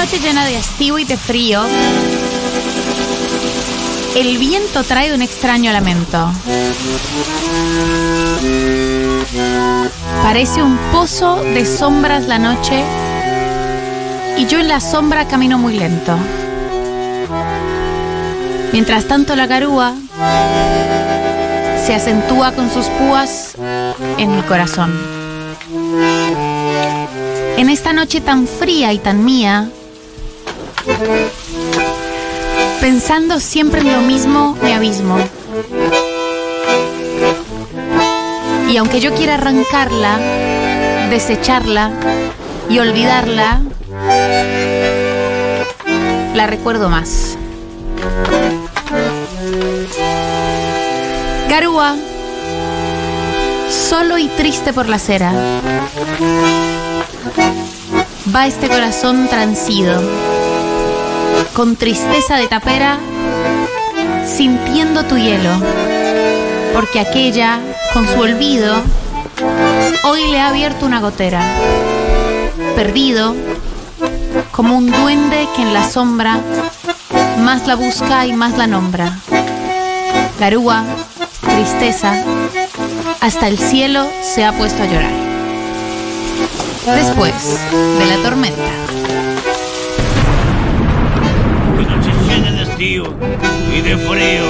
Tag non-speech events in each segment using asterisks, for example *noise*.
Noche llena de hastío y de frío. El viento trae un extraño lamento. Parece un pozo de sombras la noche y yo en la sombra camino muy lento. Mientras tanto la garúa se acentúa con sus púas en mi corazón. En esta noche tan fría y tan mía, pensando siempre en lo mismo, me abismo. Y aunque yo quiera arrancarla, desecharla y olvidarla, la recuerdo más. Garúa, solo y triste por la acera, va este corazón transido, con tristeza de tapera, sintiendo tu hielo, porque aquella, con su olvido, hoy le ha abierto una gotera, perdido, como un duende que en la sombra más la busca y más la nombra. Garúa, tristeza, hasta el cielo se ha puesto a llorar. Después de la tormenta. Y de frío.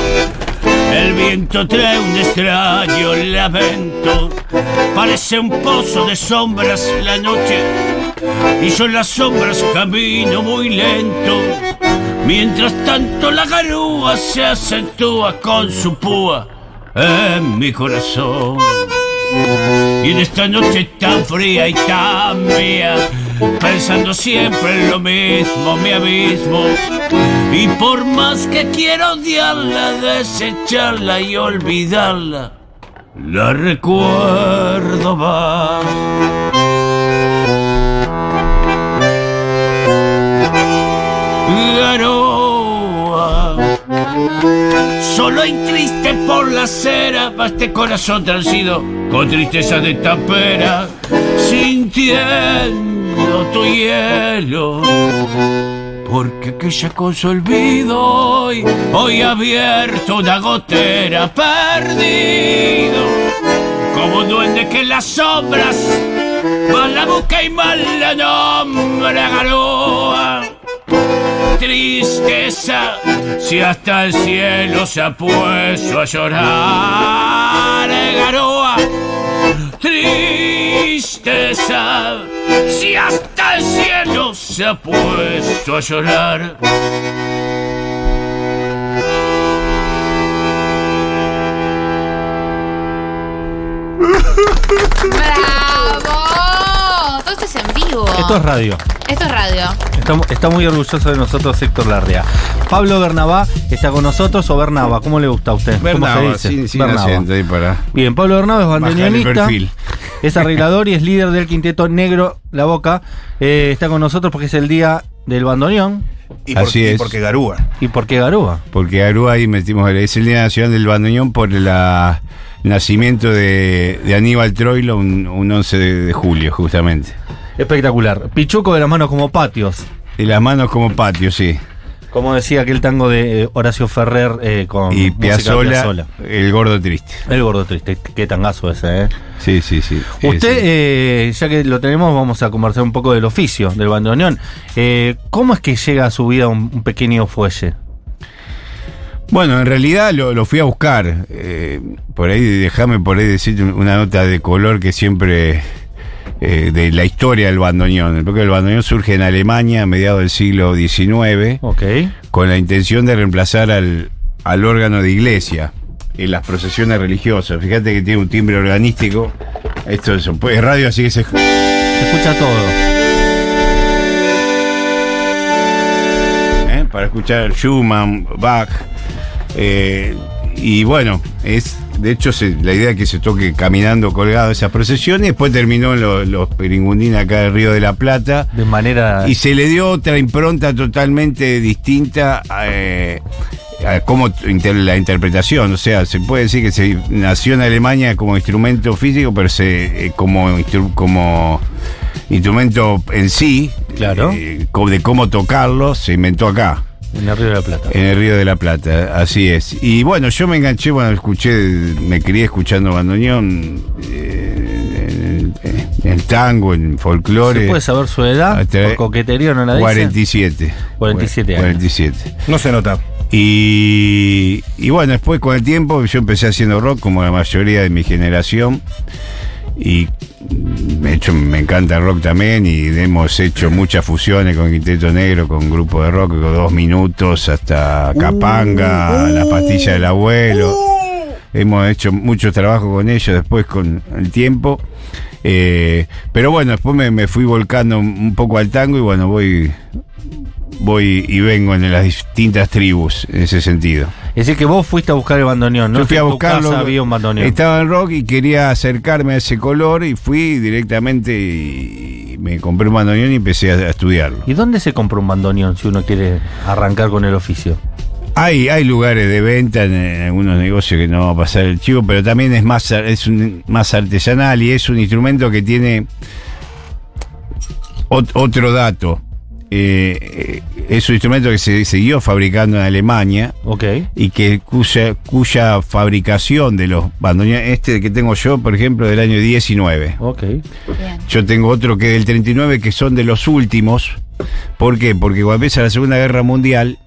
El viento trae un extraño lamento. Parece un pozo de sombras la noche. Y yo en las sombras camino muy lento. Mientras tanto la garúa se acentúa con su púa en mi corazón. Y en esta noche tan fría y tan mía, pensando siempre en lo mismo, mi abismo. Y por más que quiero odiarla, desecharla y olvidarla, la recuerdo más. Garoa. Solo y triste por la acera va este corazón transido con tristeza de tapera, sintiendo tu hielo. Porque aquella con su olvido hoy, hoy abierto una gotera perdido. Como duende que las sombras mal la busca y mal la nombra garoa tristeza si hasta el cielo se ha puesto a llorar eh, Garoa tristeza si hasta el cielo se ha puesto a llorar ¡Bravo! Todo. Esto es radio. Esto es radio. Estamos- está muy orgulloso de nosotros Héctor Larrea. Pablo Bernabá está con nosotros o Bernaba, ¿cómo le gusta a usted? ¿Cómo Bernaba, se dice? sin, sin Bernaba. acento ahí para Bien, Pablo Bernabá es bandoneonista, es arreglador y *laughs* es líder del quinteto Negro La Boca. Eh, está con nosotros porque es el día del bandoneón. Y, por- Así y es. porque Garúa. ¿Y por qué Garúa? Porque Aruba ahí metimos, es el Día Nacional del Bandoneón por el nacimiento de, de Aníbal Troilo un, un 11 de, de julio, justamente. Espectacular. Pichuco de las manos como patios. Y las manos como patio, sí. Como decía aquel tango de eh, Horacio Ferrer eh, con Y de Piazzolla. el gordo triste. El gordo triste. Qué tangazo ese, ¿eh? Sí, sí, sí. Usted, eh, ya que lo tenemos, vamos a conversar un poco del oficio del bandoneón. Eh, ¿Cómo es que llega a su vida un, un pequeño fuelle? Bueno, en realidad lo, lo fui a buscar. eh, por ahí, déjame por ahí decir una nota de color que siempre. Eh, de la historia del bandoneón. Porque el bandoneón surge en Alemania a mediados del siglo XIX Ok. con la intención de reemplazar al, al órgano de iglesia en las procesiones religiosas. Fíjate que tiene un timbre organístico. Esto es, es radio, así que se. Se escucha todo. ¿eh? para escuchar Schumann, Bach. eh, y bueno, es de hecho se- la idea es que se toque caminando colgado esas procesiones. Después terminó en los, los Peringundines acá del Río de la Plata. De manera. Y se le dio otra impronta totalmente distinta eh, a cómo inter- la interpretación. O sea, se puede decir que se nació en Alemania como instrumento físico, pero se eh, como, instru- como instrumento en sí, Claro. eh, de cómo tocarlo, se inventó acá. En el Río de la Plata. En el Río de la Plata, así es. Y bueno, yo me enganché, bueno, escuché, me crié escuchando bandoneón, eh, en, en el tango, en folclore. ¿Se puede saber su edad? Hasta- Por coquetería no la dice. 47. 47 años. 47. No se nota. Y, y bueno, después con el tiempo yo empecé haciendo rock como la mayoría de mi generación. Y de hecho me encanta el rock también y hemos hecho muchas fusiones con Quinteto Negro, con grupo de rock, con dos minutos hasta Capanga, la pastilla del abuelo. Hemos hecho mucho trabajo con ellos después con el tiempo. Eh, pero bueno, después me, me fui volcando un poco al tango y bueno, voy, voy y vengo en las distintas tribus en ese sentido. Es decir, que vos fuiste a buscar el bandoneón, ¿no? Yo fui a buscarlo. había un bandoneón. Estaba en rock y quería acercarme a ese color y fui directamente y me compré un bandoneón y empecé a, a estudiarlo. ¿Y dónde se compra un bandoneón si uno quiere arrancar con el oficio? Hay, hay lugares de venta en, en algunos negocios que no va a pasar el chivo, pero también es más, es un- más artesanal y es un instrumento que tiene ot- otro dato. Eh, es un instrumento que se siguió fabricando en Alemania Ok. y que cuya, cuya fabricación de los bandoneones, este que tengo yo, por ejemplo, del año 19. Ok. Bien. Yo tengo otro que del 39 que son de los últimos. ¿Por qué? Porque cuando empieza la Segunda Guerra Mundial,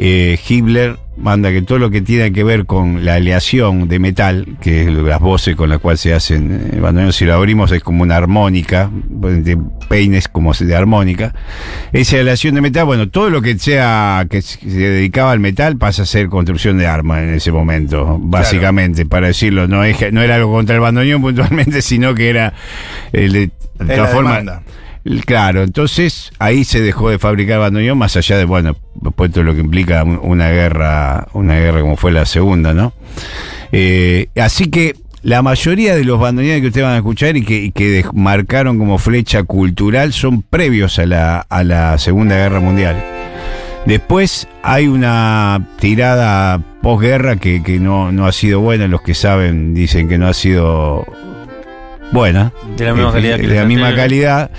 eh, Hitler manda que todo lo que tiene que ver con la aleación de metal, que es las voces con las cuales se hacen eh, bandoneones, si lo abrimos es como una armónica, de peines como de armónica. Esa aleación de metal, bueno, todo lo que sea que se dedicaba al metal pasa a ser construcción de armas en ese momento, básicamente, para decirlo. No, es, no era algo contra el bandoneón puntualmente, *laughs* sino que era el de, de todas formas. Claro, entonces ahí se dejó de fabricar bandoneón, más allá de, bueno, después todo lo que implica un- una guerra, una guerra como fue la segunda, ¿no? Eh, así que la mayoría de los bandoneones que ustedes van a escuchar y que, y que marcaron como flecha cultural son previos a la, a la Segunda Guerra Mundial. Después hay una tirada posguerra que, que no, no ha sido buena, los que saben dicen que no ha sido buena. De la misma calidad que de la misma calidad.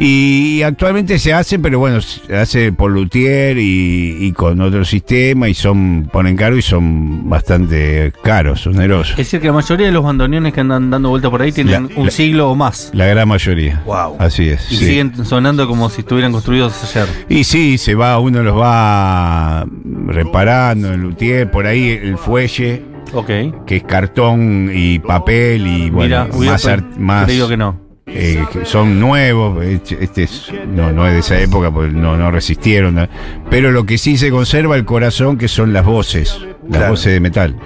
Y actualmente se hacen, pero bueno, se hace por luthier y, y con otro sistema y son, ponen caro y son bastante caros, onerosos. Es decir, que la mayoría de los bandoneones que andan dando vuelta por ahí tienen La- un la- siglo o más. La gran mayoría. Wow. Así es. Y sí. siguen sonando como si estuvieran construidos ayer. Y sí, se va, uno los va reparando, el luthier, por ahí el fuelle, Ok. que es cartón y papel y bueno, Mira, más, art- más creído que no. Eh, son nuevos, este este es, no, no es de esa época, porque no, no resistieron, ¿no? pero lo que sí se conserva el corazón, que son las voces, las Claro. voces de metal.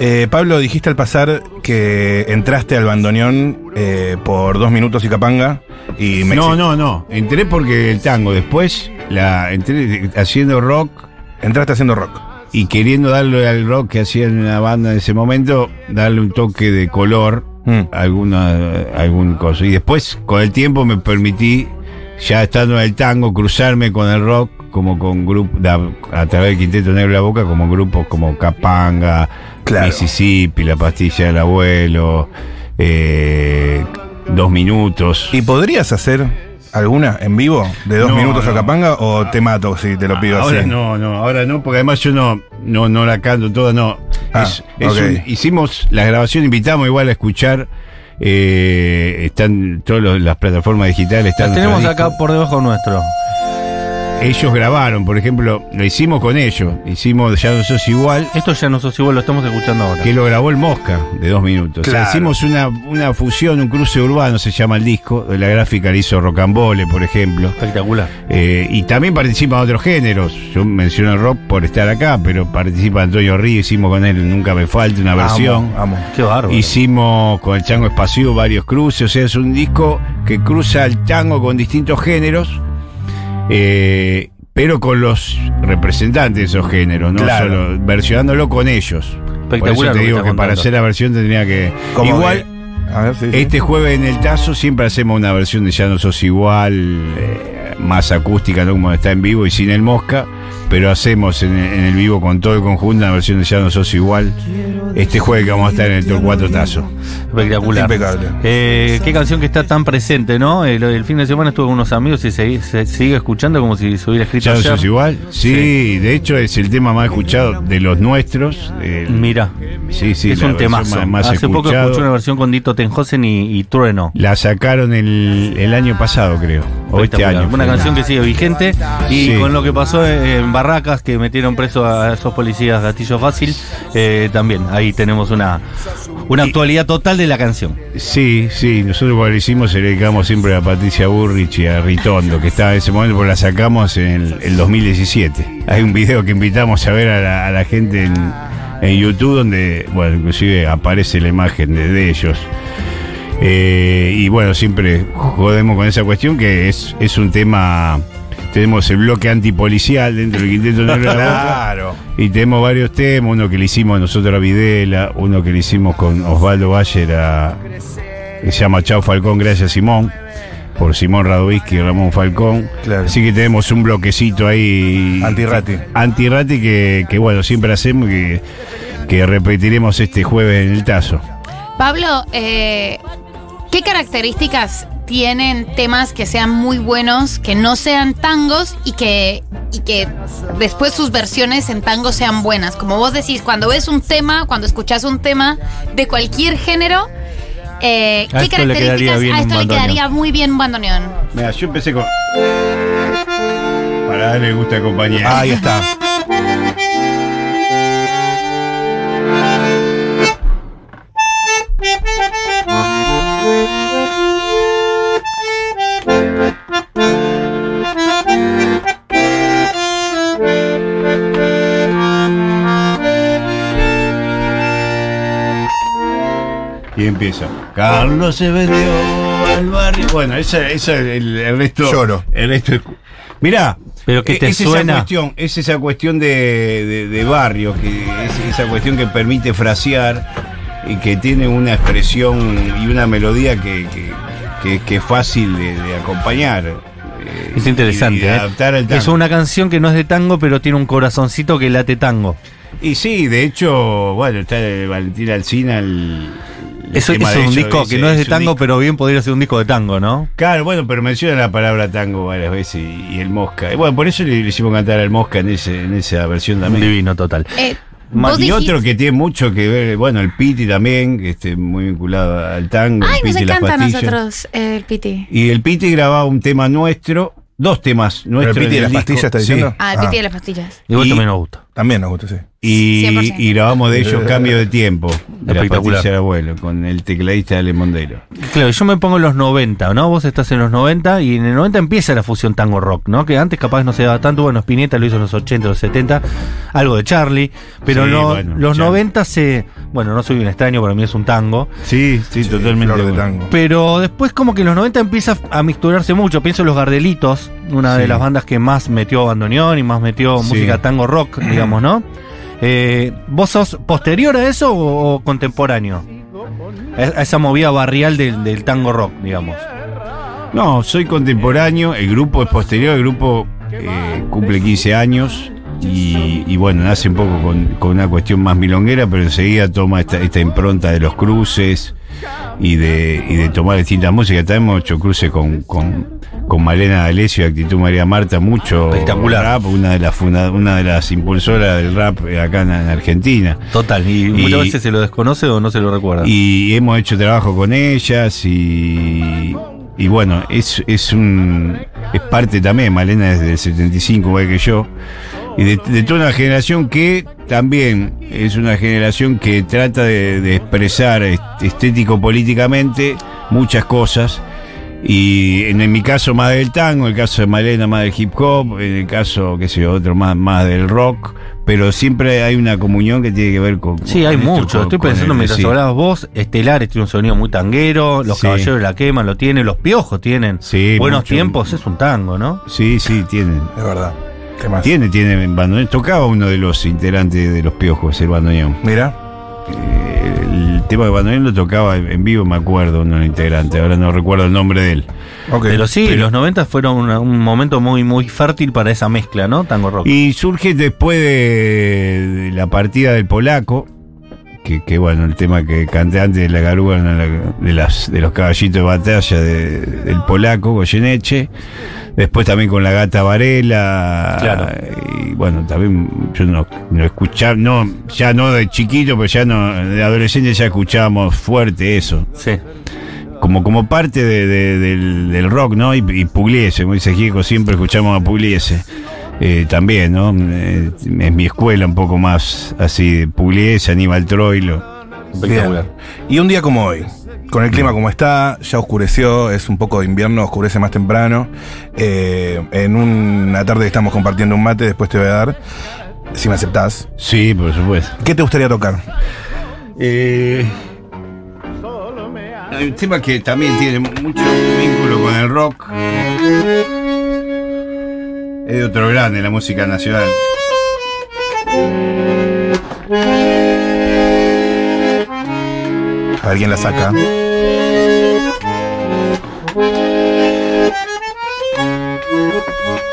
Eh, Pablo, dijiste al pasar que entraste al bandoneón eh, por dos minutos y capanga. Y me No, no, no, entré porque el tango, después la entré haciendo rock Entraste haciendo rock. y queriendo darle al rock que hacía en una banda en ese momento, darle un toque de color, Mm. alguna, algún cosa. Y después, con el tiempo, me permití, ya estando en el tango, cruzarme con el rock, como con grupos, a través del Quinteto Negro de la Boca, como grupos como Capanga, Claro. Mississippi, La Pastilla del Abuelo, eh, Dos Minutos. ¿Y podrías hacer alguna en vivo de dos No, minutos a no. capanga o te mato si te lo pido ahora así? no, no, ahora no, porque además yo no, no, no la canto toda, no. Ah, Es- es ok. un- hicimos la grabación, invitamos igual a escuchar. eh, están todas las plataformas digitales. Están Las tenemos acá por debajo nuestro. Ellos grabaron, por ejemplo, lo hicimos con ellos. Hicimos Ya no sos igual, Esto ya no sos igual, lo estamos escuchando ahora. que lo grabó el Mosca de dos minutos. O sea, Claro. hicimos una, una fusión, un cruce urbano, se llama el disco. La gráfica le hizo Rocambole, por ejemplo. Espectacular. Eh, y también participan otros géneros. Yo menciono el rock por estar acá, pero participa Antonio Río, hicimos con él Nunca Me Falte una versión. Amo, amo. Qué bárbaro. Hicimos con el Chango Espacio varios cruces, o sea, es un disco que cruza el tango con distintos géneros, eh, pero con los representantes de esos géneros, no Claro. solo versionándolo con ellos. Por eso te digo que para hacer la versión tendría que. Igual, que- a ver, sí, sí. este jueves en el Tazo siempre hacemos una versión de Ya no sos igual. eh, más acústica, ¿no? como está en vivo y sin el mosca, pero hacemos en, en el vivo con todo el conjunto una versión de Ya no sos igual. Este jueves que vamos a estar en el Tour 4 Tazo. Espectacular. Impecable. Eh, qué canción que está tan presente, ¿no? El, el fin de semana estuve con unos amigos y se, se sigue escuchando como si se hubiera escrito ¿Ya no ayer. sos igual? Sí, de hecho es el tema más escuchado de los nuestros. el- Mira, sí, sí, es la un temazo. más- más Hace poco escuché una versión con Dito Tenjosen y, y Trueno. La sacaron el, el año pasado, creo. Este año. Una canción que sigue vigente y Sí. con lo que pasó en Barracas, que metieron preso a esos policías gatillo fácil, eh, también ahí tenemos una, una actualidad total de la canción. Sí, sí, nosotros cuando lo hicimos se le dedicamos siempre a Patricia Burrich y a Ritondo, que estaba en ese momento, porque la sacamos en el, el 2017. Hay un video que invitamos a ver a la, a la gente en, en YouTube donde, bueno, inclusive aparece la imagen de, de ellos. Eh, y bueno, siempre jodemos con esa cuestión que es, es un tema... Tenemos el bloque antipolicial dentro del Quinteto Negro de la. Claro. Y tenemos varios temas, uno que le hicimos nosotros a Videla, uno que le hicimos con Osvaldo Bayer a, que se llama Chao Falcón, gracias Simón, por Simón Radovisky y Ramón Falcón. Claro. Así que tenemos un bloquecito ahí. Antirrati. Antirrati que, que bueno, siempre hacemos y que, que repetiremos este jueves en el Tazo. Pablo, eh, ¿qué características tienen temas que sean muy buenos, que no sean tangos y que, y que después sus versiones en tango sean buenas? Como vos decís, cuando ves un tema, cuando escuchás un tema de cualquier género, eh, A ¿qué esto le quedaría características a esto le quedaría muy bien un bandoneón? Mira, yo empecé con. Para darle gusto de compañía. Ahí está. Carlos se vendió al barrio. Bueno, esa, esa el, el resto. Lloro. El resto es- Mirá. Pero que eh, te es suena. Esa cuestión, es esa cuestión de, de- de barrio, que es esa cuestión que permite frasear y que tiene una expresión y una melodía que, que, que- que es fácil de, de acompañar. eh, Es interesante. y ¿eh? adaptar al tango. Es una canción que no es de tango, pero tiene un corazoncito que late tango. Y sí, de hecho, bueno, está el Valentín Alcina, el. Eso es un disco que no es de tango, disco- pero bien podría ser un disco de tango, ¿no? Claro, bueno, pero menciona la palabra tango varias veces y, y el Mosca. Y bueno, por eso le, le hicimos cantar al Mosca en, ese, en esa versión también. Divino total. Eh, Y dijiste- otro que tiene mucho que ver, bueno, el Piti también, que esté muy vinculado al tango. Ay, el nos Piti encanta a nosotros eh, el Piti. Y el Piti grababa un tema nuestro, dos temas nuestros. el Piti de las disco. pastillas está Sí. diciendo. Ah, el Ah. Piti de las pastillas. Igual Y- también nos gusta. También nos gusta, sí. Y, 100%. y grabamos de ellos Cambio de Tiempo, de la Espectacular. pastilla del abuelo, con el tecladista de Mondelo. Claro, yo me pongo en los 90, ¿no? Vos estás en los 90 y en el 90 empieza la fusión tango rock, ¿no? Que antes capaz no se daba tanto, bueno, Spinetta lo hizo en los 80, los 70, algo de Charlie, pero Sí, no- bueno, los Charlie. 90 se, bueno, no soy un extraño, para mí es un tango, Sí, sí, totalmente. Flor de tango. pero después como que en los 90 empieza a mixturarse mucho, pienso en los Gardelitos, una de las bandas que más metió bandoneón y más metió Sí. música tango rock, digamos, ¿no? Eh, ¿Vos sos posterior a eso o, contemporáneo? A esa movida barrial del, del tango rock, digamos. No, soy contemporáneo, el grupo es posterior, el grupo eh, cumple 15 años y, bueno, nace un poco con, con una cuestión más milonguera, pero enseguida toma esta, esta impronta de los cruces y de, y de tomar distintas músicas. También hemos hecho cruces con, con, con Malena D'Alessio y Actitud María Marta, mucho Espectacular. rap, una de las funda- una de las impulsoras del rap acá en, en Argentina. Total, y, Y- muchas veces se lo desconoce o no se lo recuerda. Y hemos hecho trabajo con ellas y, y bueno, es, es un es parte también, Malena es del 75 igual que yo, y de, de toda una generación que también es una generación que trata de, de expresar est- estético políticamente muchas cosas. Y en, en mi caso más del tango, en el caso de Malena más del hip hop, en el caso, qué sé yo, otro más, más del rock, pero siempre hay una comunión que tiene que ver con... Sí, hay esto, mucho. con- Estoy con pensando el- mientras sí. hablabas vos, Estelares tiene un sonido muy tanguero, Los Sí. Caballeros de la Quema lo tienen, Los Piojos tienen. Sí, Buenos mucho. tiempos, es un tango, ¿no? Sí, sí, tiene. Es verdad. ¿Qué más? Tiene, tiene bandoneón. Tocaba uno de los integrantes de los piojos, el bandoneón. Mira. Eh, tema de bandoneón lo tocaba en vivo, me acuerdo, uno de los integrantes, ahora no recuerdo el nombre de él. Pero sí, Pero- los 90 fueron una- un momento muy, muy fértil para esa mezcla, ¿no? Tango rock. Y surge después de, de la partida del polaco, que, que, bueno, el tema que canté antes de la una de, la- de las, de los caballitos de batalla de- del polaco, Goyeneche. Después también con la gata Varela. Claro. Y bueno, también yo no, no escuchaba, no, ya no de chiquito, pero ya no, de adolescente ya escuchábamos fuerte eso Sí. como, como parte de- de- del, del rock, ¿no? Y, y Pugliese, como dice Gieco, siempre escuchamos a Pugliese. Eh, también, ¿no? Eh, es mi escuela un poco más así de Pugliese, Aníbal Troilo. Bien. Y un día como hoy, con el clima como está, ya oscureció, es un poco de invierno, oscurece más temprano. Eh, en una tarde estamos compartiendo un mate, después te voy a dar, si me aceptás. Sí, por supuesto. ¿Qué te gustaría tocar? Eh, hay un tema que también tiene mucho vínculo con el rock. Es de otro grande, la música nacional. A ver quién la saca.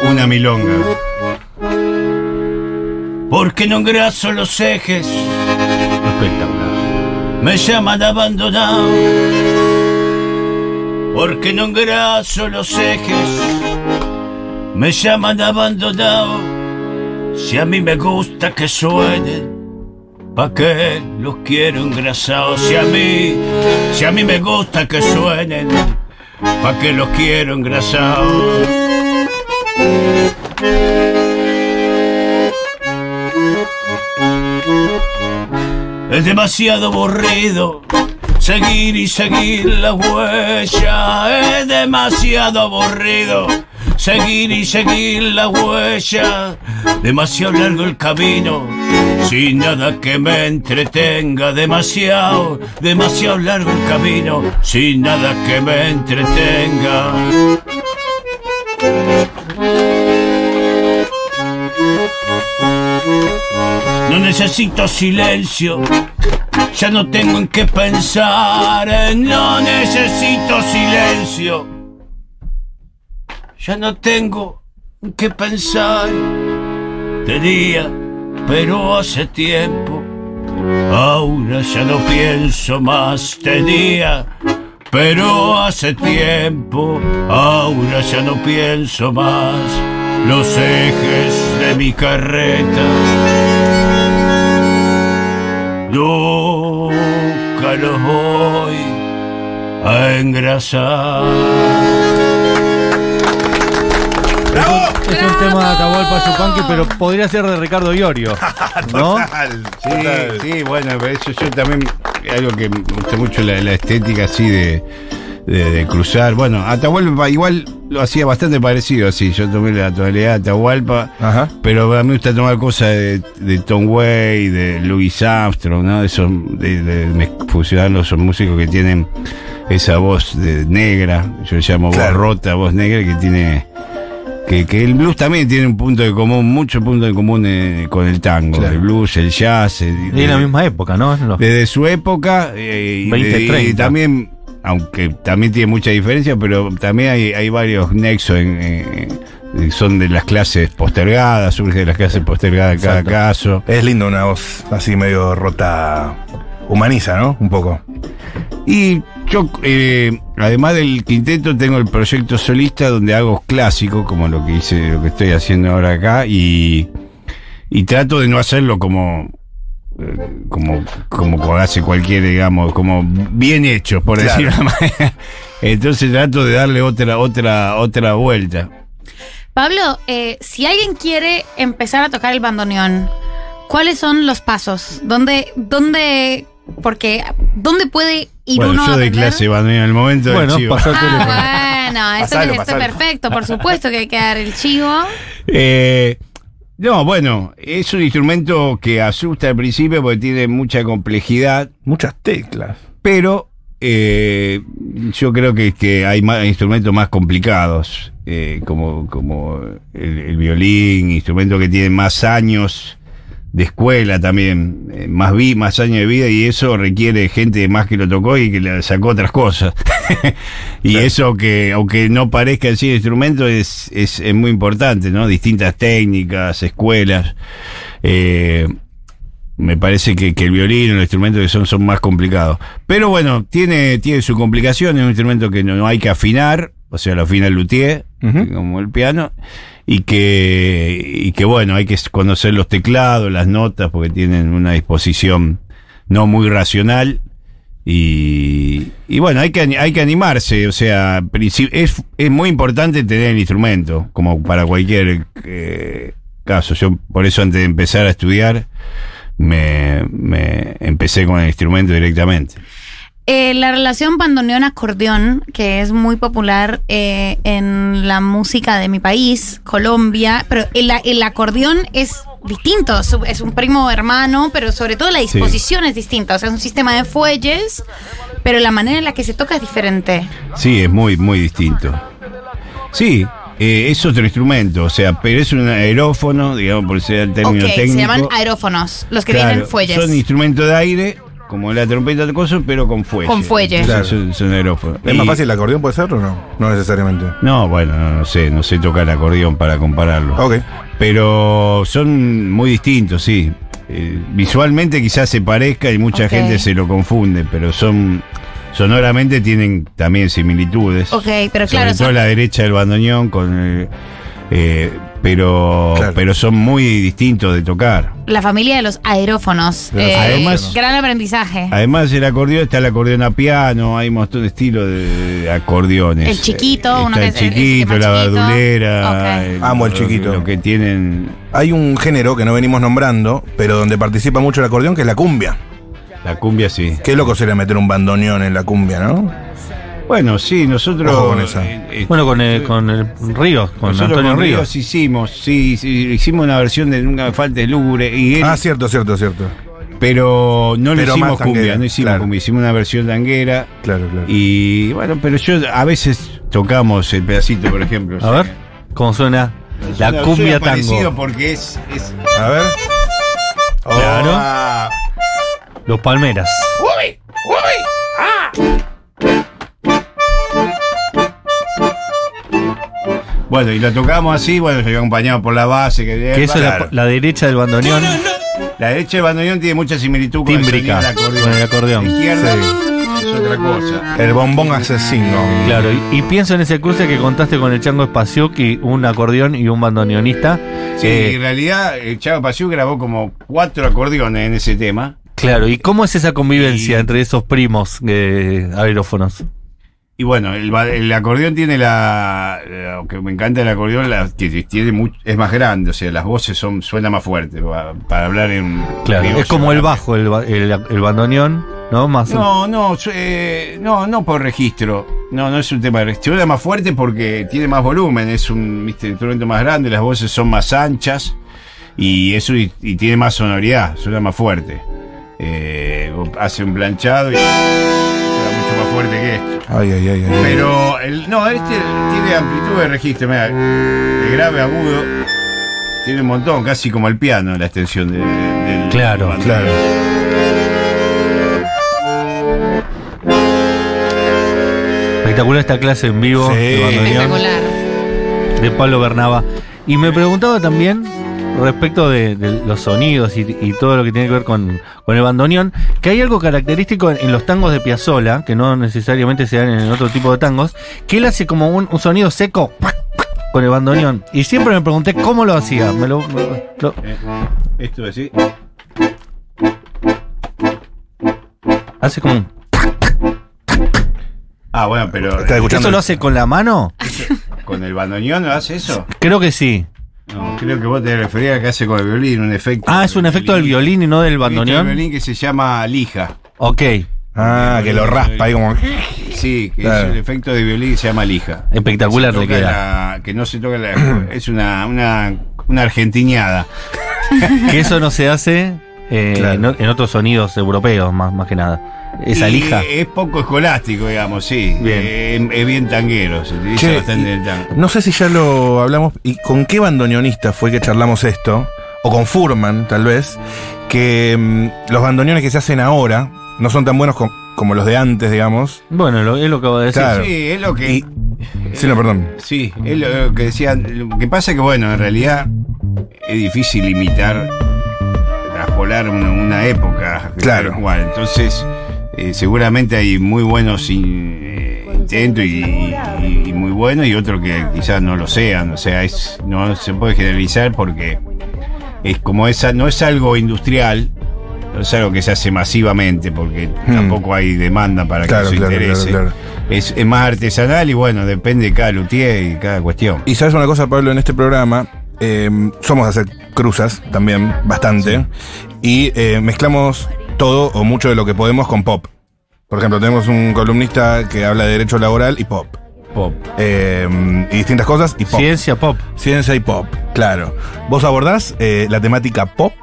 Una milonga. Porque no engraso los ejes, Espectacular. me llaman abandonado. Porque no engraso los ejes, me llaman abandonado. Si a mí me gusta que suenen, ¿pa' qué los quiero engrasados? Si a mí, si a mí me gusta que suenen, ¿pa' qué los quiero engrasados? Es demasiado aburrido seguir y seguir la huella. Es demasiado aburrido seguir y seguir la huella. Demasiado largo el camino, sin nada que me entretenga. Demasiado, demasiado largo el camino, sin nada que me entretenga. No necesito silencio, ya no tengo en qué pensar. No necesito silencio, ya no tengo en qué pensar. Tenía, pero hace tiempo, ahora ya no pienso más. Tenía, pero hace tiempo, ahora ya no pienso más. Los ejes de mi carreta nunca los voy a engrasar. Es un tema de Atahualpa Yupanqui, pero podría ser de Ricardo Iorio. *laughs* ¿No? Sí, sí, bueno, pero eso yo también, algo que me gusta mucho la, la estética así de, de, de cruzar. Bueno, Atahualpa igual lo hacía bastante parecido así. Yo tomé la tonalidad de Atahualpa, Ajá. pero a mí me gusta tomar cosas de, de Tom Way, de Louis Armstrong, ¿no? Esos, de, de, son músicos que tienen esa voz de negra, yo le llamo Claro. voz rota, voz negra, que tiene que, que el blues también tiene un punto de común, mucho punto de común eh, con el tango, Claro. el blues, el jazz, el- Y en la misma época, ¿no? Los- desde su época eh, y, 20, de- y 30. también, aunque también tiene mucha diferencia, pero también hay, hay varios nexos en, en- son de las clases postergadas, surge de las clases postergadas en cada Exacto. caso. Es lindo una voz así medio rota. Humaniza, ¿no? Un poco. Y yo, eh, además del quinteto, tengo el proyecto solista donde hago clásicos, como lo que hice, lo que estoy haciendo ahora acá, y, y trato de no hacerlo como, eh, como, como hace cualquier, digamos, como bien hecho, por Claro. decirlo de una manera. Entonces trato de darle otra, otra, otra vuelta. Pablo, eh, si alguien quiere empezar a tocar el bandoneón, ¿cuáles son los pasos? ¿Dónde, dónde, porque, dónde puede ir Bueno, uno yo a de aprender? clase, van en el momento del Bueno, chivo. pasó el teléfono. Ah, bueno, eso Pasalo, está pasalo. perfecto, por supuesto que hay que dar el chivo. Eh, no, bueno, es un instrumento que asusta al principio porque tiene mucha complejidad, Muchas teclas. pero eh, yo creo que, que hay más instrumentos más complicados, eh, como, como el, el violín, instrumentos que tienen más años de escuela también, eh, más vi, más años de vida y eso requiere gente más que lo tocó y que le sacó otras cosas. *laughs* y eso que, aunque no parezca así el instrumento, es, es, es muy importante, ¿no? Distintas técnicas, escuelas. Eh, me parece que, que el violín, los instrumentos que son, son más complicados. Pero bueno, tiene, tiene su complicación, es un instrumento que no, no hay que afinar, o sea, lo afina el luthier, como el piano, y que, y que bueno, hay que conocer los teclados, las notas, porque tienen una disposición no muy racional. Y, y bueno, hay que, hay que animarse, o sea, es, es muy importante tener el instrumento, como para cualquier eh, caso. Yo por eso antes de empezar a estudiar, me, me empecé con el instrumento directamente. Eh, la relación bandoneón-acordeón, que es muy popular eh, en la música de mi país, Colombia, pero el, el acordeón es distinto, es un- primo hermano, pero sobre todo la disposición es distinta, o sea, es un sistema de fuelles, pero la manera en la que se toca es diferente. Sí, es muy, muy distinto. Sí, eh, es otro instrumento, o sea, pero es un aerófono, digamos, por ser el término ok, técnico. se llaman aerófonos, los que Claro, tienen fuelles. Son instrumentos de aire, como la trompeta de cosas, pero con fuelle. Con fuelle. Claro. Son, son aerófonos. ¿Es Y- más fácil el acordeón, puede ser o no? No necesariamente. No, bueno, no, no sé, no sé tocar acordeón para compararlo. Ok. Pero son muy distintos, sí. Eh, visualmente quizás se parezca y mucha gente se lo confunde, pero son sonoramente tienen también similitudes. Ok, pero Sobre claro, todo son- la derecha del bandoneón con el, eh, pero Claro. pero son muy distintos de tocar. la familia de los aerófonos. Los eh, gran aprendizaje. Además el acordeón está el acordeón a piano, hay un montón de estilos de, de acordeones. El chiquito, Eh, uno está que el es- el- el chiquito, la chiquito. verdulera. Amo el lo- chiquito. Lo que tienen Hay un género que no venimos nombrando, pero donde participa mucho el acordeón, que es la cumbia. la cumbia, sí. Qué loco sería meter un bandoneón en la cumbia, ¿no? Bueno, sí, nosotros. Ojo con esa. eh, eh, Bueno, con, el, con el Ríos, con nosotros Antonio con Ríos. Ríos hicimos, sí, sí, hicimos una versión de Nunca me falte lugre, y él- Ah, cierto, cierto, cierto. pero no lo Pero hicimos cumbia, tanguera, no hicimos claro. cumbia, hicimos una versión tanguera. Claro, claro. Y bueno, pero yo a veces tocamos el pedacito, por ejemplo. A ver, ¿cómo suena? La Suena- cumbia suena parecido tango. porque es, es A ver. Claro. Ah, Los Palmeras. Bueno, y lo tocamos así, bueno, se acompañado por la base. Que, Que eso es la, derecha del bandoneón. La derecha del bandoneón tiene mucha similitud con Tímbrica, el del con el acordeón. La izquierda Sí. es otra cosa. El bombón asesino. Claro, y, y pienso en ese cruce que contaste con el Chango Espaciuki, un acordeón y un bandoneonista. Sí, Eh, en realidad el Chavo Pasiu grabó como cuatro acordeones en ese tema. claro, ¿y cómo es esa convivencia Y- entre esos primos eh, aerófonos? Y bueno, el, el acordeón tiene la. Lo que me encanta del acordeón, la, tiene es más grande, o sea, las voces son suenan más fuertes. pa- Para, hablar en. Claro, es como el bajo, el, el, el bandoneón, ¿no? Más No, no, eh, no, no por registro. No, no es un tema de registro. Suena más fuerte porque tiene más volumen, es un ¿viste? instrumento más grande, las voces son más anchas y eso y, y tiene más sonoridad, suena más fuerte. Eh, hace un planchado y fuerte que esto. Ay, ay, ay, ay. Pero el, no, este tiene amplitud de registro, mira, de grave a agudo. Tiene un montón, casi como el piano, la extensión de- de- del. Claro, del claro. espectacular esta clase en vivo Sí. de bandoneón Espectacular. de Pablo Bernaba. Y me preguntaba también respecto de, de los sonidos y, y todo lo que tiene que ver con, con el bandoneón, que hay algo característico en, en los tangos de Piazzolla, que no necesariamente se dan en otro tipo de tangos, que él hace como un, un sonido seco con el bandoneón. Y siempre me pregunté cómo lo hacía. Me lo- me lo- Eh, esto así. hace como un- Ah, bueno, pero. Escuchando. ¿Eso lo hace con la mano? ¿Con el bandoneón lo hace eso? Creo que sí. No, creo que vos te referías a que hace con el violín, un efecto. Ah, es un efecto del violín y no del Un del bandoneón. violín que se llama lija. Ok, Ah, que lo raspa ahí como. Sí, que Claro. es el efecto de violín que se llama lija. espectacular le toca queda. la- que no se toca la. *coughs* es una, una, una argentiniada. *laughs* Que eso no se hace eh, Claro. en, en otros sonidos europeos, más, más que nada. Esa Y lija. Es poco escolástico, digamos, sí. Bien. Eh, es bien tanguero, se utiliza Che, bastante el tango. No sé si ya lo hablamos. ¿Y con qué bandoneonista fue que charlamos esto? o con Furman, tal vez, que mm, los bandoneones que se hacen ahora no son tan buenos com- como los de antes, digamos. Bueno, lo- es lo que acabo de decir. Claro. Sí, es lo que. Sí, no, perdón. Sí, es lo que decían. Lo que pasa es que, bueno, en realidad es difícil imitar, traspolar una, una época. Claro. cual. Entonces, eh, seguramente hay muy buenos in- eh, intentos y, y- y muy buenos y otros que quizás no lo sean. O sea, es, no se puede generalizar porque es como esa, no es algo industrial. No es algo que se hace masivamente porque Hmm. tampoco hay demanda para Claro, que eso claro, interese. claro, claro. Es, es más artesanal y bueno, depende de cada luthier y cada cuestión. Y sabes una cosa, Pablo, en este programa eh, somos de hacer cruzas también, bastante. Y eh, mezclamos todo o mucho de lo que podemos con pop. Por ejemplo, tenemos un columnista que habla de derecho laboral y pop. Pop. Eh, y distintas cosas y pop. Ciencia pop. Ciencia y pop, claro. ¿Vos abordás eh, la temática pop?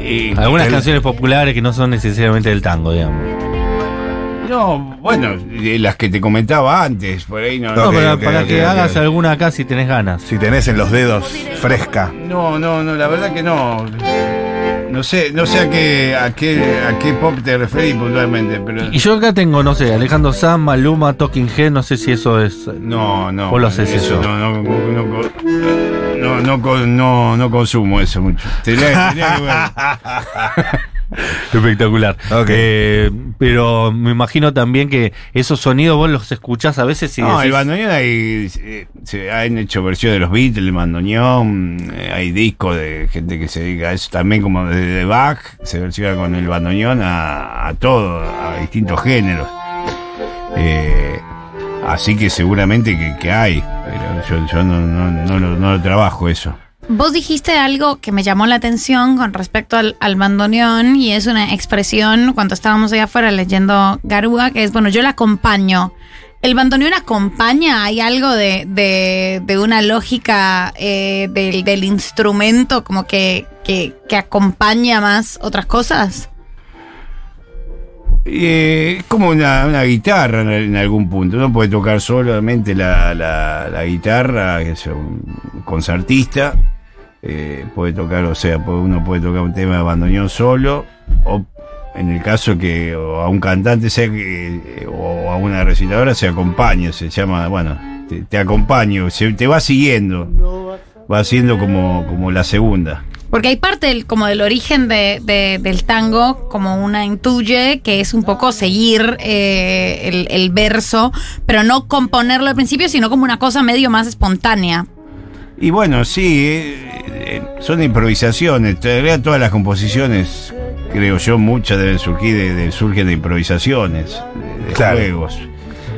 Y- Algunas el- canciones populares que no son necesariamente del tango, digamos. no, bueno, de las que te comentaba antes, por ahí no. No, Ok, pero ok, para que hagas alguna acá si tenés ganas. Si tenés en los dedos fresca. No, no, no, la verdad que no. No sé, no sé a qué, a qué, a qué pop te referís puntualmente, pero. Y yo acá tengo, no sé, Alejandro Sanz, Maluma, Talking Head, no sé si eso es. No, no. Vos lo haces eso. No, no, no, no, no, no, con- no, no consumo eso mucho. Tendría- tendría que ver. *laughs* *laughs* Espectacular. Ok. Eh, pero me imagino también que esos sonidos vos los escuchás a veces y No, decís, el bandoneón hay, eh, se han hecho versiones de los Beatles, el bandoneón, eh, hay discos de gente que se dedica a eso también como de, de Bach, se versiona con el bandoneón a, a todo, a distintos géneros. Eh, así que seguramente que, que hay, pero yo, yo no, no, no lo, no lo trabajo eso. Vos dijiste algo que me llamó la atención con respecto al, al bandoneón y es una expresión cuando estábamos allá afuera leyendo Garúa, que es, bueno, yo la acompaño. ¿El bandoneón acompaña? ¿Hay algo de, de, una lógica eh, del, del instrumento como que, que, que acompaña más otras cosas? Eh, es como una, una guitarra en, algún punto. Uno puede tocar solamente la, la, la guitarra, que es un concertista. Eh, puede tocar, o sea, uno puede tocar un tema de bandoneón solo. O en el caso que a un cantante sea que, o a una recitadora se acompaña. Se llama, bueno, te, acompaño. Se, te va siguiendo. Va siendo como, como la segunda. Porque hay parte del, como del origen de, de- del tango, como una intuye, que es un poco seguir eh, el verso, pero no componerlo al principio, sino como una cosa medio más espontánea. Y bueno, sí, eh, eh, son improvisaciones. En realidad todas las composiciones, creo yo, muchas deben surgir de, de- surgen de improvisaciones, de, de Claro. juegos.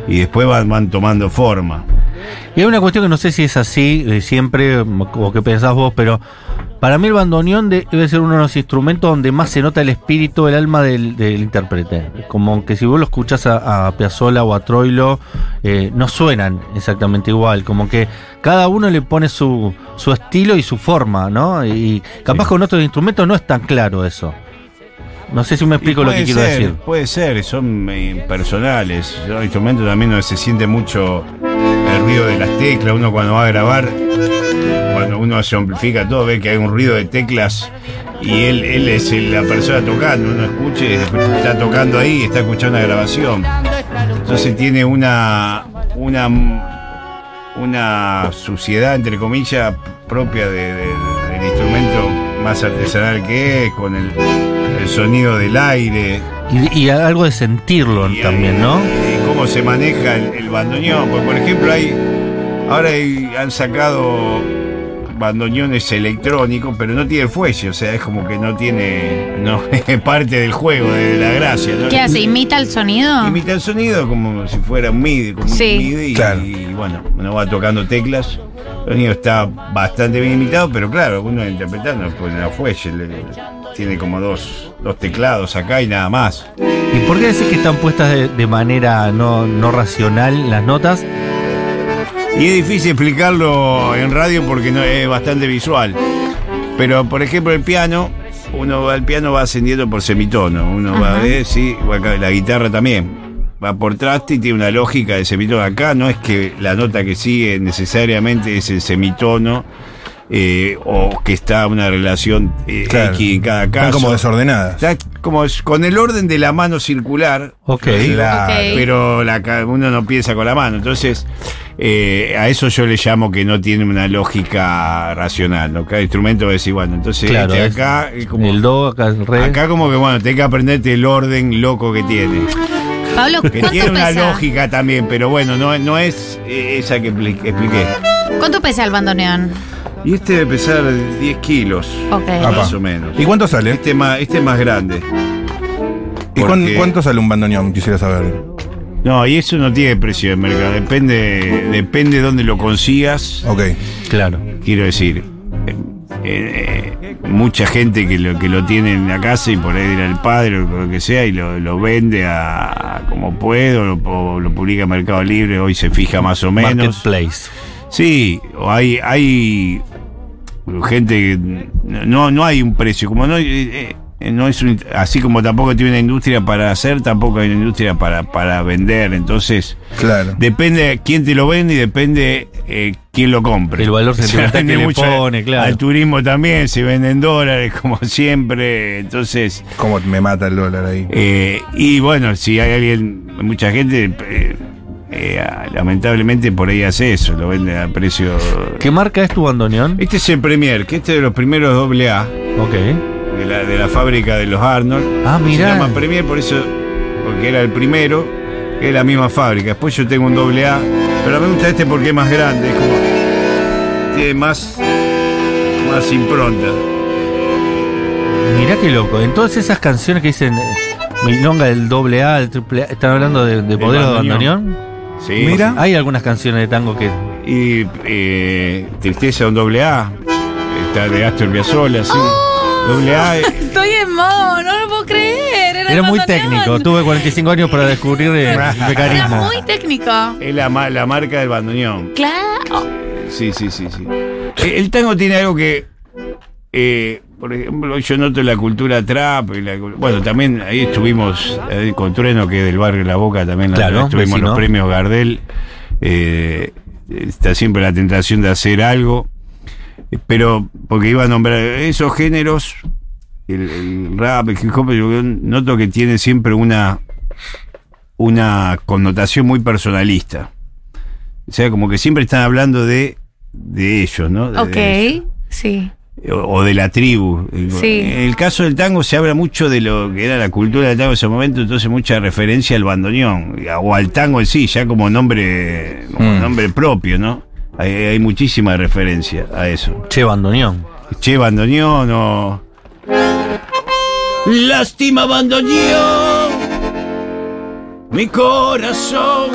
Y después van, van tomando forma. Y hay una cuestión que no sé si es así de siempre o que pensás vos, pero para mí el bandoneón de- debe ser uno de los instrumentos donde más se nota el espíritu, el alma del, del intérprete. Como que si vos lo escuchás a, a Piazzolla o a Troilo, eh, no suenan exactamente igual. Como que cada uno le pone su, su estilo y su forma, ¿no? Y capaz Sí. con otros instrumentos no es tan claro eso. No sé si me explico lo que quiero ser, decir. Puede ser, son eh, personales. Son instrumentos también donde se siente mucho el ruido de las teclas. Uno cuando va a grabar, cuando uno se amplifica todo, ve que hay un ruido de teclas y él, él es la persona tocando. Uno escucha y está tocando ahí y está escuchando la grabación. Entonces tiene una, una, una suciedad, entre comillas, propia de- de- del instrumento más artesanal que es, con el, el sonido del aire. Y, y algo de sentirlo Y también, ¿no? Y cómo se maneja el, el bandoneón. Porque, por ejemplo, hay, ahora hay- han sacado bandoneones electrónicos, pero no tiene fuelle, o sea, es como que no tiene, no *laughs* es parte del juego, de la gracia. ¿no? ¿Qué hace? ¿Imita el sonido? Imita el sonido como si fuera un MIDI, como Sí. un MIDI y, Claro. y, bueno, uno va tocando teclas. El sonido está bastante bien imitado, pero claro, uno interpretando pues la fuelle, le- tiene como dos, dos teclados acá y nada más. ¿Y por qué decís que están puestas de, de manera no, no racional las notas? Y es difícil explicarlo en radio porque no es bastante visual. Pero por ejemplo el piano, uno va al piano va ascendiendo por semitono, uno va a ver, sí, la guitarra también. Va por traste y tiene una lógica de semitono. Acá no es que la nota que sigue necesariamente es el semitono eh, o que está una relación eh, Claro. X en cada caso. Están como desordenadas. Está como es- con el orden de la mano circular, Ok. Claro. Ok. pero la, uno no piensa con la mano. Entonces, eh, a eso yo le llamo que no tiene una lógica racional. ¿no? Cada instrumento va a decir, bueno, entonces Claro, este es acá, es como, el do, acá el re. acá como que, bueno, tenés que aprenderte el orden loco que tiene. Pablo, Que ¿cuánto tiene una pesa? lógica también, pero bueno, no, no es eh, esa que expli- expliqué. ¿Cuánto pesa el bandoneón? Y este debe pesar 10 kilos, Ok. Apa. más o menos. ¿Y cuánto sale? Este más, este es más grande. ¿Y cuán- porque- cuánto sale un bandoneón? Quisiera saber. No, y eso no tiene precio de mercado. Depende, depende de dónde lo consigas. Ok. Claro. Quiero decir, eh, eh, mucha gente que lo, que lo tiene en la casa y por ahí era el padre o lo que sea y lo, lo vende a, a como puede o lo, o lo publica en Mercado Libre, hoy se fija más o menos. Marketplace. Sí, o hay, hay gente que no, no hay un precio, como no, eh, eh, no es un- así como tampoco tiene una industria para hacer, tampoco hay una industria para, para vender, entonces Claro. depende quién te lo vende y depende eh, quién lo compre. El valor *laughs* sentimental vende que le mucho pone, claro. Al turismo también se vende en dólares, como siempre, entonces... ¿Cómo me mata el dólar ahí? Eh, y bueno, si hay alguien, mucha gente, eh, lamentablemente por ahí hace eso, lo vende a precio. ¿Qué marca es tu bandoneón? Este es el Premier, que este es de los primeros AA Ok. de la, de la fábrica de los Arnold. Ah, mirá. Se llama Premier por eso, porque era el primero, que es la misma fábrica. Después yo tengo un AA, pero a mí me gusta este porque es más grande, es como. tiene más. más impronta. Mirá qué loco. En todas esas canciones que dicen eh, Milonga del doble A, del triple A, ¿están hablando de, de poder de bandoneón. bandoneón? Sí. Mira. Hay algunas canciones de tango que. Y eh, Tristeza un AA, está de Astor Piazzolla, sí. AA. *laughs* eh, Estoy en modo, no lo puedo creer. Era, muy bandoneón. técnico. Tuve 45 años para descubrir eh, el Era mecanismo. muy técnico. Es la, ma- la marca del bandoneón. Claro. Sí, sí, sí, sí. Eh, El tango tiene algo que, eh, por ejemplo, yo noto la cultura trap. y la bueno, también ahí estuvimos eh, con Trueno, que es del barrio La Boca, también la- Claro, estuvimos en los premios Gardel. Eh, está siempre la tentación de hacer algo. Eh, Pero, porque iba a nombrar esos géneros, el, el rap, el hip hop, yo noto que tiene siempre una, una connotación muy personalista. O sea, como que siempre están hablando de, de ellos, ¿no? De- de- Ok. Sí. O, de la tribu. Sí. En el caso del tango se habla mucho de lo que era la cultura del tango en ese momento, entonces mucha referencia al bandoneón, o al tango en sí, ya como nombre, como Mm. nombre propio, ¿no? Hay, hay muchísima referencia a eso. Che, bandoneón. Che, bandoneón o... Lástima bandoneón, mi corazón,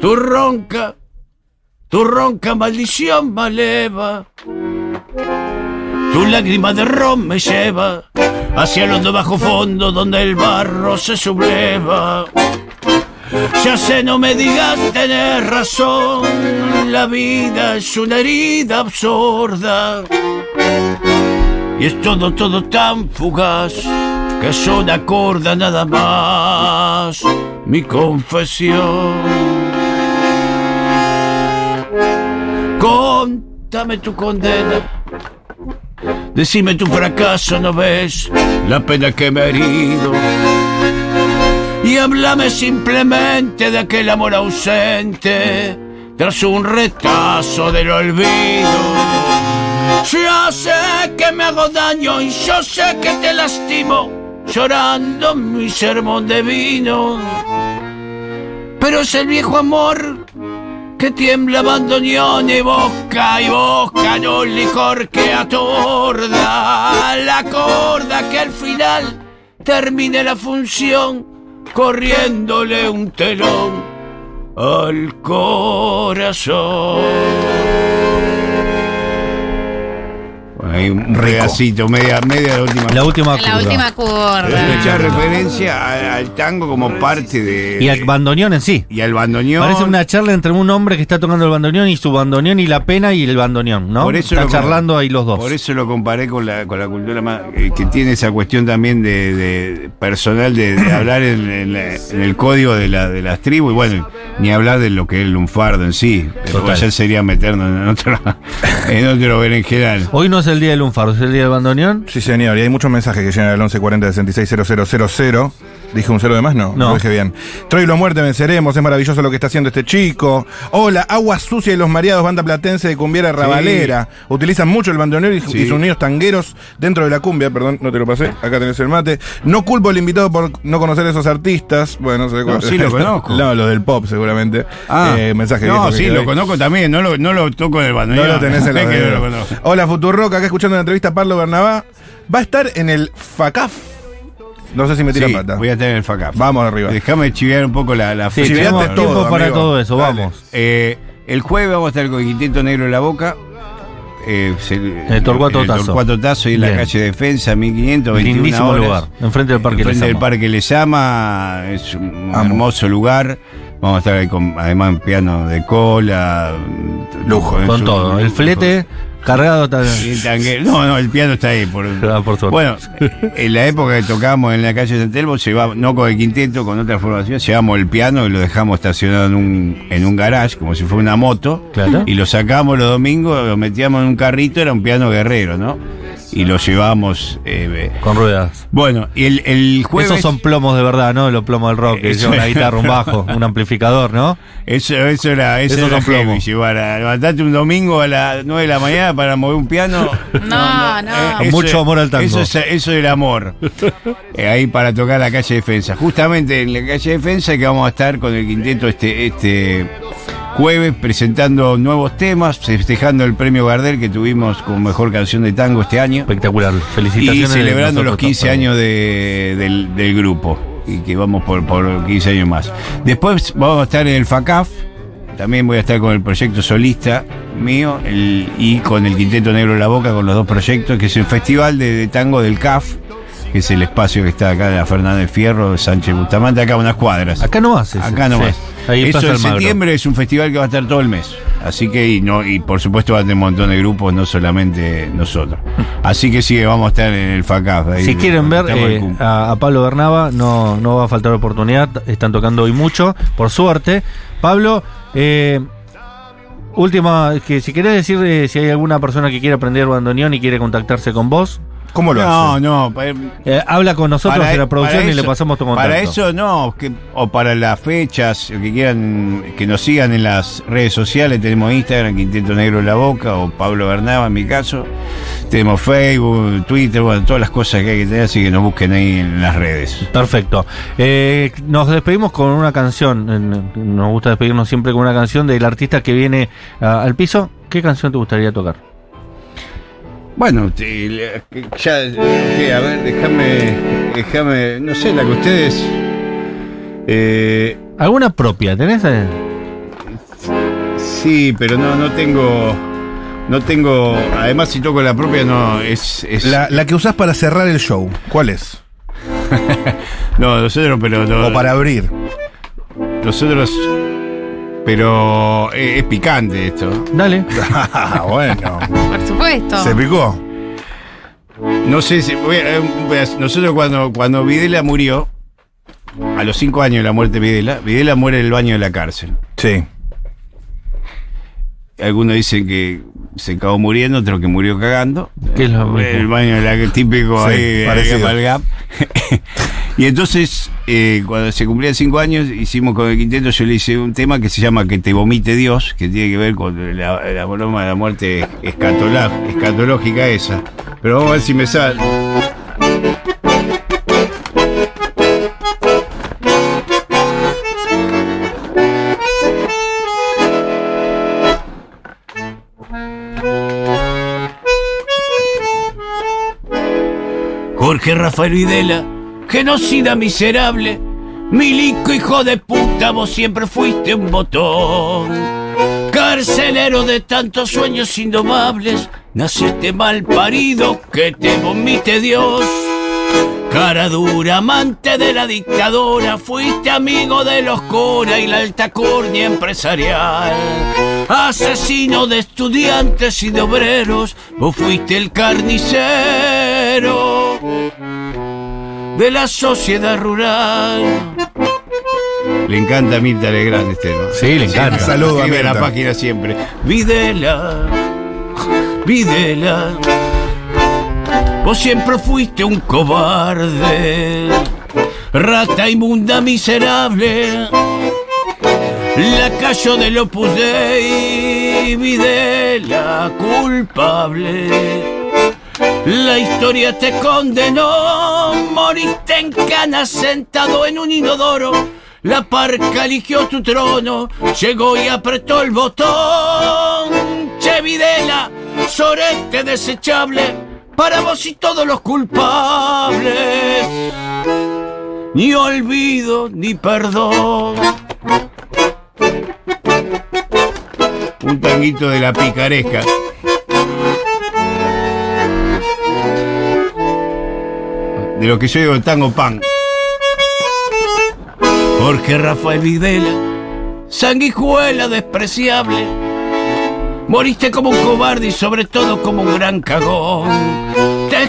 tu ronca, tu ronca maldición me eleva, tu lágrima de ron me lleva hacia el hondo bajo fondo donde el barro se subleva. Ya sé, no me digas tener razón, la vida es una herida absurda. Y es todo, todo tan fugaz que son acorda nada más mi confesión. Contame tu condena. Decime tu fracaso, ¿no ves la pena que me he herido? Y háblame simplemente de aquel amor ausente tras un retazo del olvido. Ya sé que me hago daño y yo sé que te lastimo llorando mi sermón de vino. Pero es el viejo amor que tiembla bandoneón y boca y boca en un licor que atorda la corda que al final termine la función corriéndole un telón al corazón. Hay un Rico. pedacito, media, media de la última. La última La curva. última Es curva. mucha referencia al, al tango como parte de. Y al bandoneón en sí. y al bandoneón. Parece una charla entre un hombre que está tocando el bandoneón y su bandoneón y la pena y el bandoneón, ¿no? Por eso Están lo- charlando ahí los dos. Por eso lo comparé con la, con la cultura más, eh, que tiene esa cuestión también de, de personal de, de hablar en, en la- en el código de, la, de las tribus. Y bueno, Ni hablar de lo que es el lunfardo en sí. Pero ya sería meternos en otro, *laughs* en otro berenjenal. Hoy no es el día del lunfardo, es el día del bandoneón. Sí, señor, y hay muchos mensajes que llegan al 1140 660000. ¿Dije un cero de más? No, No. lo dije bien. Troilo muerte, venceremos, es maravilloso lo que está haciendo este chico. Hola, Agua Sucia y los Mareados, banda platense de cumbiera rabalera. Utilizan mucho el bandoneón y, Sí. y sus niños tangueros dentro de la cumbia, perdón, no te lo pasé, acá tenés el mate. No culpo al invitado por no conocer a esos artistas. Bueno, se No, sí lo *laughs* conozco. no, lo del pop seguramente. Eh, mensaje no, sí, lo conozco también. No lo, no lo toco en el No bandoneón. lo tenés en la *laughs* no conozco. Hola, Futuroca, acá escuchando una entrevista a Pablo Bernabá. Va a estar en el FACAF. No sé si me tira Sí, pata. voy a tener el FACAF. Vamos arriba. Déjame chiviar un poco la, la Sí, Chiviate tenemos todo, tiempo para amigo. todo eso, Dale. vamos. Eh, el jueves vamos a estar con el Quinteto Negro en la Boca. Eh, se- el Torcuato en el Tazo. Torcuato Tazo y en la calle Defensa, 1500, 21 Lindísimo horas. lugar, enfrente del Parque Enfrente del. Parque Lesama, es un Amo. hermoso lugar. Vamos a estar ahí con, además, piano de cola. Lujo, Con un- todo. El flete cargado tanque- No, no, el piano está ahí. Por, Ah, por. Bueno, en la época que tocábamos en la calle de San Telmo, no con el quinteto, con otra formación, llevamos el piano y lo dejamos estacionado en un, en un garage, como si fuera una moto. Claro. Y lo sacamos los domingos, lo metíamos en un carrito, era un piano guerrero, ¿no? Y lo llevamos. eh, Con ruedas. bueno, y el, el jueves. Esos son plomos de verdad, ¿no? Los plomos del rock, que una guitarra, un bajo, un amplificador, ¿no? Eso, eso era, eso Esos era son plomos. llevar a levantarte un domingo a las 9 de la mañana para mover un piano. No, no. eso Mucho amor al tango. Eso es, eso era amor. *laughs* Eh, ahí para tocar la calle Defensa. Justamente en la calle Defensa que vamos a estar con el quinteto este, este jueves presentando nuevos temas, festejando el premio Gardel que tuvimos como mejor canción de tango este año. Espectacular. Y Felicitaciones. celebrando los nosotros 15 también. años de- del, del grupo. Y que vamos por, por 15 años más. Después vamos a estar en el FACAF. También voy a estar con el proyecto solista mío el- y con el Quinteto Negro de la Boca, con los dos proyectos, que es el Festival de, de Tango del CAF, que es el espacio que está acá en la Fernández Fierro, Sánchez Bustamante, acá a unas cuadras. Acá no haces. Acá nomás. Ahí Eso en septiembre es un festival que va a estar todo el mes. Así que, y, no, y por supuesto va a tener un montón de grupos, no solamente nosotros. *laughs* Así que sí, vamos a estar en el FACAF. ahí Si quieren ver eh, a Pablo Bernaba, no, no va a faltar oportunidad. Están tocando hoy mucho, por suerte. Pablo, eh, última, que si querés decir eh, si hay alguna persona que quiere aprender bandoneón y quiere contactarse con vos, ¿Cómo lo No, hace? no. pa- eh, habla con nosotros para- en la producción y le pasamos tu contacto. Para eso no, que, o para las fechas, que quieran que nos sigan en las redes sociales, tenemos Instagram, Quinteto Negro en la Boca, o Pablo Bernaba en mi caso. Tenemos Facebook, Twitter, bueno, todas las cosas que hay que tener, así que nos busquen ahí en las redes. Perfecto. Eh, nos despedimos con una canción. Nos gusta despedirnos siempre con una canción del artista que viene ah, al piso. ¿Qué canción te gustaría tocar? Bueno, ya, a ver, déjame, déjame, no sé, la que ustedes... eh, ¿Alguna propia? ¿Tenés? eh? sí, pero no, no tengo... No tengo... Además, si toco la propia, no, es... es La, la que usás para cerrar el show, ¿cuál es? *laughs* no, nosotros, pero... no- O para abrir. Nosotros... Pero eh, es picante esto. Dale. *laughs* Ah, bueno. Por supuesto. Se picó. No sé si. voy a- voy a- nosotros cuando, cuando Videla murió, a los cinco años de la muerte de Videla, Videla muere en el baño de la cárcel. Sí. Algunos dicen que se acabó muriendo, otros que murió cagando. Que es lo mismo. El baño de la típico Sí, ahí, parecido. ahí. *laughs* y entonces, eh, cuando se cumplían cinco años, hicimos con el quinteto, yo le hice un tema que se llama Que te vomite Dios, que tiene que ver con la, la broma de la muerte escatológica esa. Pero vamos a ver si me sale. Jorge Rafael Videla, genocida miserable, milico hijo de puta, vos siempre fuiste un botón. Carcelero de tantos sueños indomables, naciste mal parido, que te vomite Dios. Cara dura, amante de la dictadura, fuiste amigo de los Cora y la altacornia empresarial. Asesino de estudiantes y de obreros, vos fuiste el carnicero de la sociedad rural. Le encanta a Mirta Legrand este tema. Sí, le encanta. Saludo a en la Mirta. página siempre. Videla, Videla, vos siempre fuiste un cobarde, rata inmunda miserable, lacayo del Opus Dei, Videla, culpable. La historia te condenó, moriste en cana sentado en un inodoro. La parca eligió tu trono, llegó y apretó el botón. Che Videla, sorete desechable, para vos y todos los culpables. Ni olvido ni perdón. Un tanguito de la picaresca. De lo que yo digo tango pan. Jorge Rafael Videla, sanguijuela despreciable. Moriste como un cobarde y sobre todo como un gran cagón.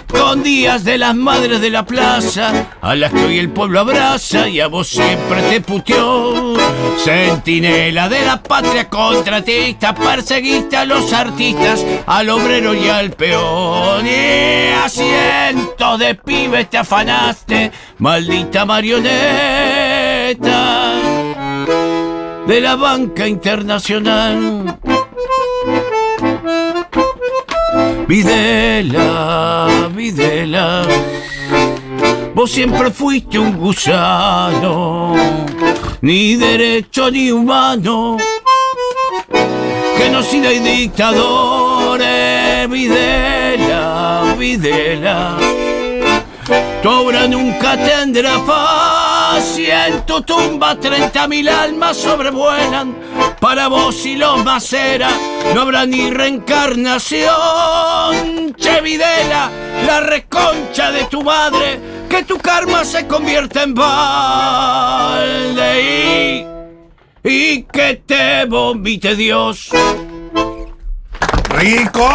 Te escondías de las madres de la plaza, a las que hoy el pueblo abraza y a vos siempre te puteó. Centinela de la patria contratista, perseguiste a los artistas, al obrero y al peón. Y a cientos de pibes te afanaste, maldita marioneta de la banca internacional. Videla, Videla, vos siempre fuiste un gusano, ni derecho ni humano, genocida y dictadores, Videla, Videla. Tu obra nunca tendrá paz en tu tumba treinta mil almas sobrevuelan. Para vos y los Macera no habrá ni reencarnación. Che Videla, la reconcha de tu madre, que tu karma se convierta en balde y, y que te vomite Dios. ¡Rico!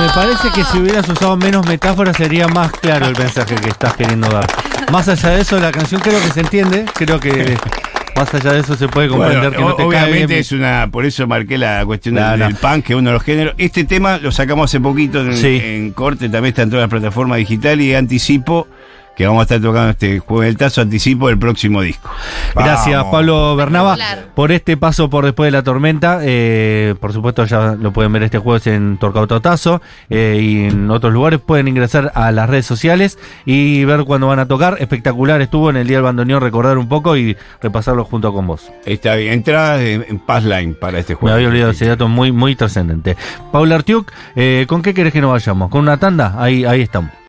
Me parece que si hubieras usado menos metáforas sería más claro el mensaje que estás queriendo dar. Más allá de eso, la canción creo que se entiende. Creo que más allá de eso se puede comprender Bueno, que no te cae obviamente es una, por eso marqué la cuestión No, del, no. del punk, que es uno de los géneros. Este tema lo sacamos hace poquito en, Sí. en corte, también está en todas las plataformas digitales y anticipo que vamos a estar tocando este juego del tazo, anticipo del próximo disco. Gracias, Vamos. Pablo Bernaba, por este paso por después de la tormenta. Eh, por supuesto, ya lo pueden ver este jueves en Torcautotazo eh, y en otros lugares. Pueden ingresar a las redes sociales y ver cuándo van a tocar. Espectacular estuvo en el Día del Bandoneón, recordar un poco y repasarlo junto con vos. Está bien, entrada en, en Passline para este Me juego. había olvidado ese dato muy, muy trascendente. Paula Artiuk, eh, ¿con qué querés que nos vayamos? ¿Con una tanda? Ahí, ahí estamos.